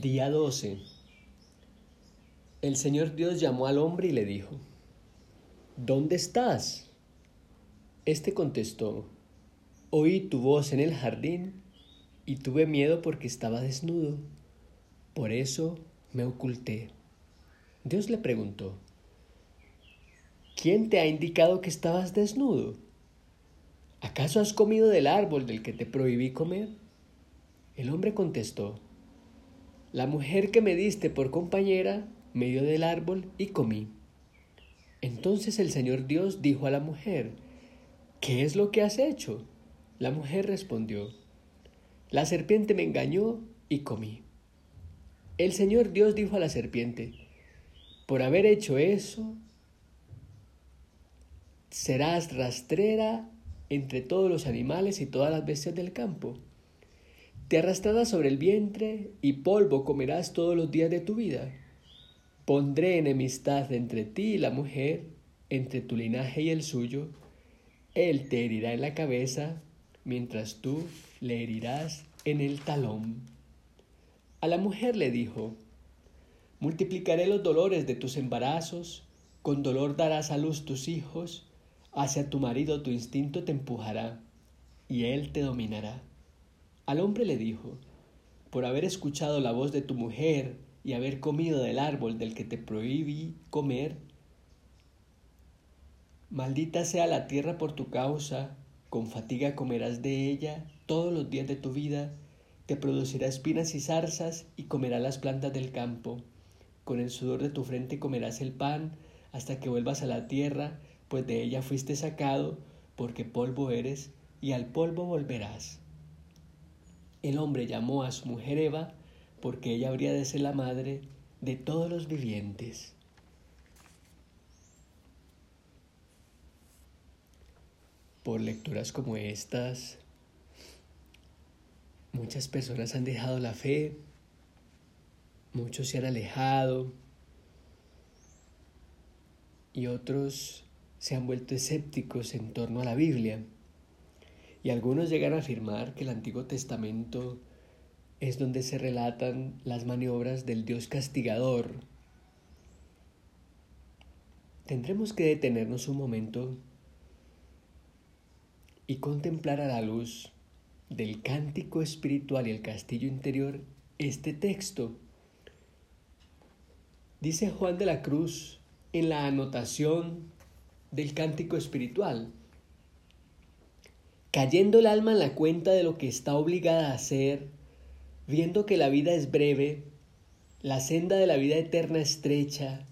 Día 12. El Señor Dios llamó al hombre y le dijo, ¿Dónde estás? Este contestó, Oí tu voz en el jardín y tuve miedo porque estaba desnudo. Por eso me oculté. Dios le preguntó, ¿quién te ha indicado que estabas desnudo? ¿Acaso has comido del árbol del que te prohibí comer? El hombre contestó, la mujer que me diste por compañera me dio del árbol y comí. Entonces el Señor Dios dijo a la mujer, ¿qué es lo que has hecho? La mujer respondió, la serpiente me engañó y comí. El Señor Dios dijo a la serpiente, por haber hecho eso, serás rastrera entre todos los animales y todas las bestias del campo. Te arrastrarás sobre el vientre y polvo comerás todos los días de tu vida. Pondré enemistad entre ti y la mujer, entre tu linaje y el suyo. Él te herirá en la cabeza, mientras tú le herirás en el talón. A la mujer le dijo, Multiplicaré los dolores de tus embarazos, con dolor darás a luz tus hijos, hacia tu marido tu instinto te empujará, y él te dominará. Al hombre le dijo, por haber escuchado la voz de tu mujer y haber comido del árbol del que te prohibí comer, maldita sea la tierra por tu causa, con fatiga comerás de ella todos los días de tu vida, te producirá espinas y zarzas y comerás las plantas del campo. Con el sudor de tu frente comerás el pan hasta que vuelvas a la tierra, pues de ella fuiste sacado, porque polvo eres, y al polvo volverás. El hombre llamó a su mujer Eva porque ella habría de ser la madre de todos los vivientes. Por lecturas como estas, muchas personas han dejado la fe, muchos se han alejado y otros se han vuelto escépticos en torno a la Biblia. Y algunos llegan a afirmar que el Antiguo Testamento es donde se relatan las maniobras del Dios castigador. Tendremos que detenernos un momento y contemplar a la luz del cántico espiritual y el castillo interior este texto. Dice Juan de la Cruz en la anotación del cántico espiritual, cayendo el alma en la cuenta de lo que está obligada a hacer, viendo que la vida es breve, la senda de la vida eterna estrecha,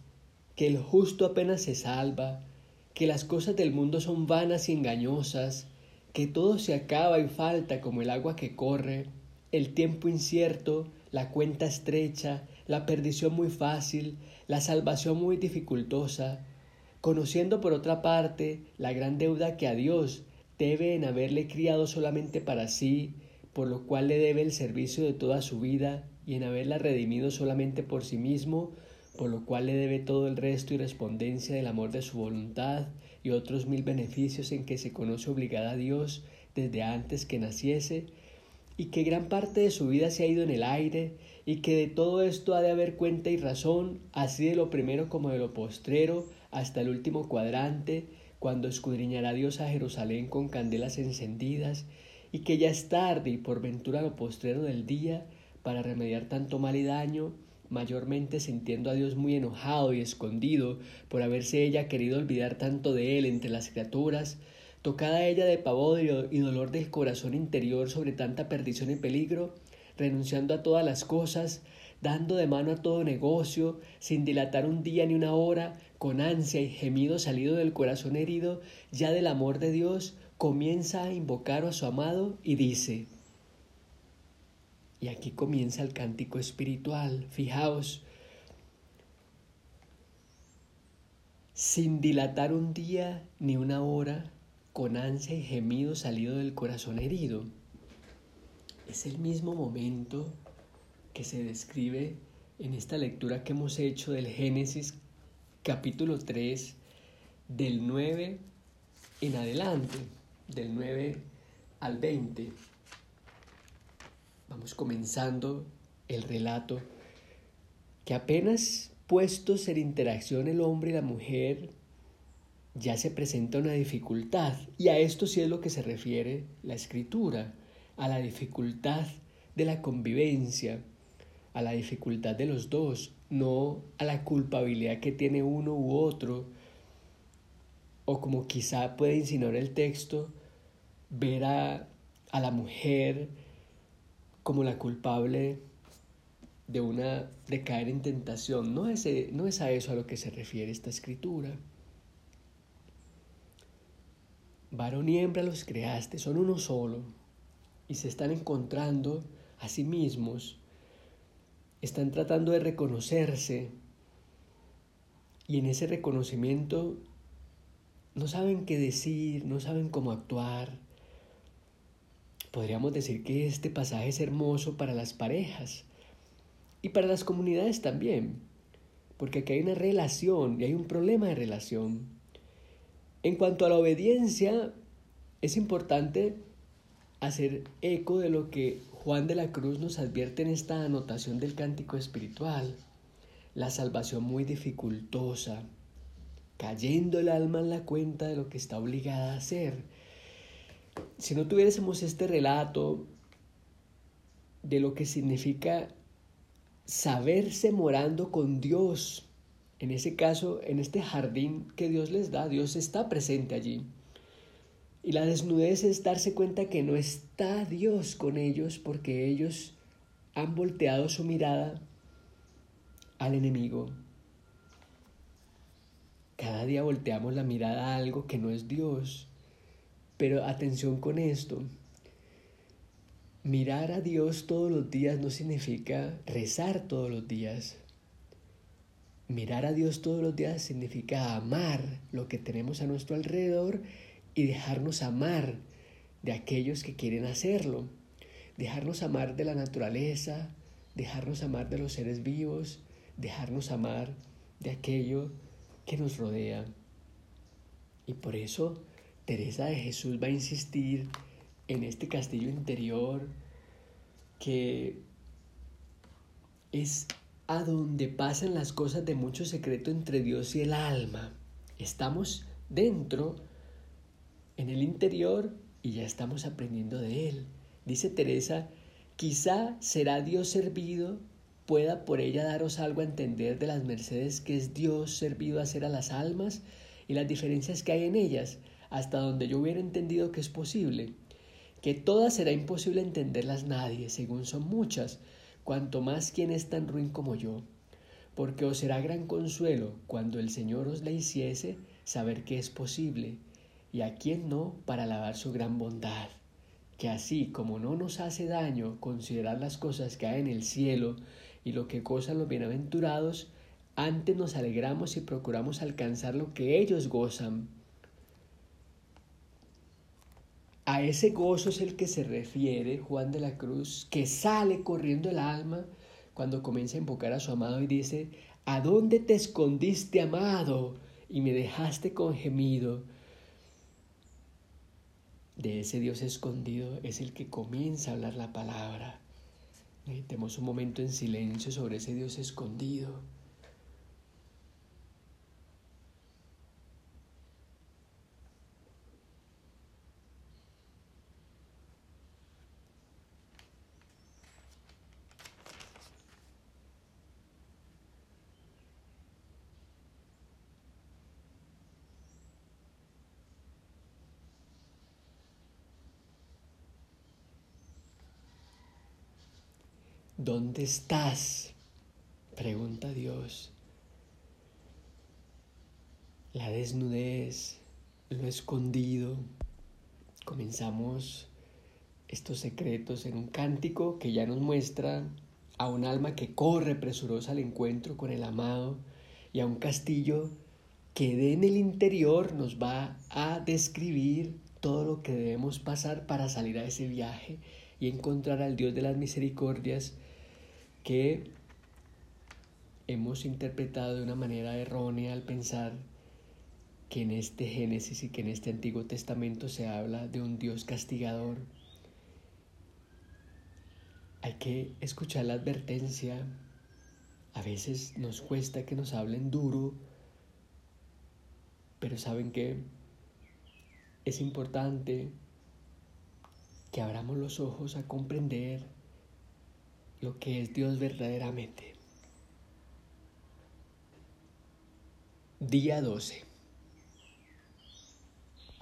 que el justo apenas se salva, que las cosas del mundo son vanas y engañosas, que todo se acaba y falta como el agua que corre, el tiempo incierto, la cuenta estrecha, la perdición muy fácil, la salvación muy dificultosa, conociendo por otra parte la gran deuda que a Dios debe en haberle criado solamente para sí, por lo cual le debe el servicio de toda su vida, y en haberla redimido solamente por sí mismo, por lo cual le debe todo el resto y respondencia del amor de su voluntad y otros mil beneficios en que se conoce obligada a Dios desde antes que naciese, y que gran parte de su vida se ha ido en el aire, y que de todo esto ha de haber cuenta y razón, así de lo primero como de lo postrero, hasta el último cuadrante, cuando escudriñará Dios a Jerusalén con candelas encendidas, y que ya es tarde y por ventura lo postrero del día, para remediar tanto mal y daño, mayormente sintiendo a Dios muy enojado y escondido por haberse ella querido olvidar tanto de él entre las criaturas, tocada ella de pavor y dolor del corazón interior sobre tanta perdición y peligro, renunciando a todas las cosas, dando de mano a todo negocio, sin dilatar un día ni una hora, con ansia y gemido salido del corazón herido ya del amor de Dios, comienza a invocar a su amado y dice, y aquí comienza el cántico espiritual, fijaos, sin dilatar un día ni una hora, con ansia y gemido salido del corazón herido. Es el mismo momento que se describe en esta lectura que hemos hecho del Génesis capítulo 3, del 9 en adelante, del 9 al 20. Vamos comenzando el relato, que apenas puestos en interacción el hombre y la mujer, ya se presenta una dificultad. Y a esto sí es lo que se refiere la escritura, a la dificultad de la convivencia, a la dificultad de los dos, no a la culpabilidad que tiene uno u otro, o como quizá puede insinuar el texto, ver a, a la mujer como la culpable de una de caer en tentación. No es, no es a eso a lo que se refiere esta escritura. Varón y hembra los creaste, son uno solo, y se están encontrando a sí mismos, están tratando de reconocerse, y en ese reconocimiento no saben qué decir, no saben cómo actuar. Podríamos decir que este pasaje es hermoso para las parejas y para las comunidades también, porque aquí hay una relación y hay un problema de relación. En cuanto a la obediencia, es importante hacer eco de lo que Juan de la Cruz nos advierte en esta anotación del cántico espiritual. La salvación muy dificultosa, cayendo el alma en la cuenta de lo que está obligada a hacer. Si no tuviésemos este relato de lo que significa saberse morando con Dios, en ese caso, en este jardín que Dios les da, Dios está presente allí. Y la desnudez es darse cuenta que no está Dios con ellos porque ellos han volteado su mirada al enemigo. Cada día volteamos la mirada a algo que no es Dios. Pero atención con esto. Mirar a Dios todos los días no significa rezar todos los días. Mirar a Dios todos los días significa amar lo que tenemos a nuestro alrededor y dejarnos amar de aquellos que quieren hacerlo. Dejarnos amar de la naturaleza, dejarnos amar de los seres vivos, dejarnos amar de aquello que nos rodea. Y por eso Teresa de Jesús va a insistir en este castillo interior que es a donde pasan las cosas de mucho secreto entre Dios y el alma. Estamos dentro, en el interior, y ya estamos aprendiendo de Él. Dice Teresa, quizá será Dios servido, pueda por ella daros algo a entender de las mercedes que es Dios servido hacer a las almas y las diferencias que hay en ellas, hasta donde yo hubiera entendido que es posible. Que todas será imposible entenderlas nadie, según son muchas, cuanto más quien es tan ruin como yo, porque os será gran consuelo cuando el Señor os la hiciese saber que es posible, y a quien no para alabar su gran bondad, que así como no nos hace daño considerar las cosas que hay en el cielo y lo que gozan los bienaventurados, antes nos alegramos y procuramos alcanzar lo que ellos gozan A ese gozo es el que se refiere Juan de la Cruz, que sale corriendo el alma cuando comienza a invocar a su amado y dice, ¿A dónde te escondiste, amado? Y me dejaste con gemido. De ese Dios escondido es el que comienza a hablar la palabra. Necesitemos un momento en silencio sobre ese Dios escondido. ¿Dónde estás? Pregunta Dios. La desnudez, lo escondido. Comenzamos estos secretos en un cántico que ya nos muestra a un alma que corre presurosa al encuentro con el amado y a un castillo que de en el interior nos va a describir todo lo que debemos pasar para salir a ese viaje y encontrar al Dios de las misericordias que hemos interpretado de una manera errónea al pensar que en este Génesis y que en este Antiguo Testamento se habla de un Dios castigador. hay que escuchar la advertencia. A veces nos cuesta que nos hablen duro, pero saben que es importante que abramos los ojos a comprender lo que es Dios verdaderamente. Día 12.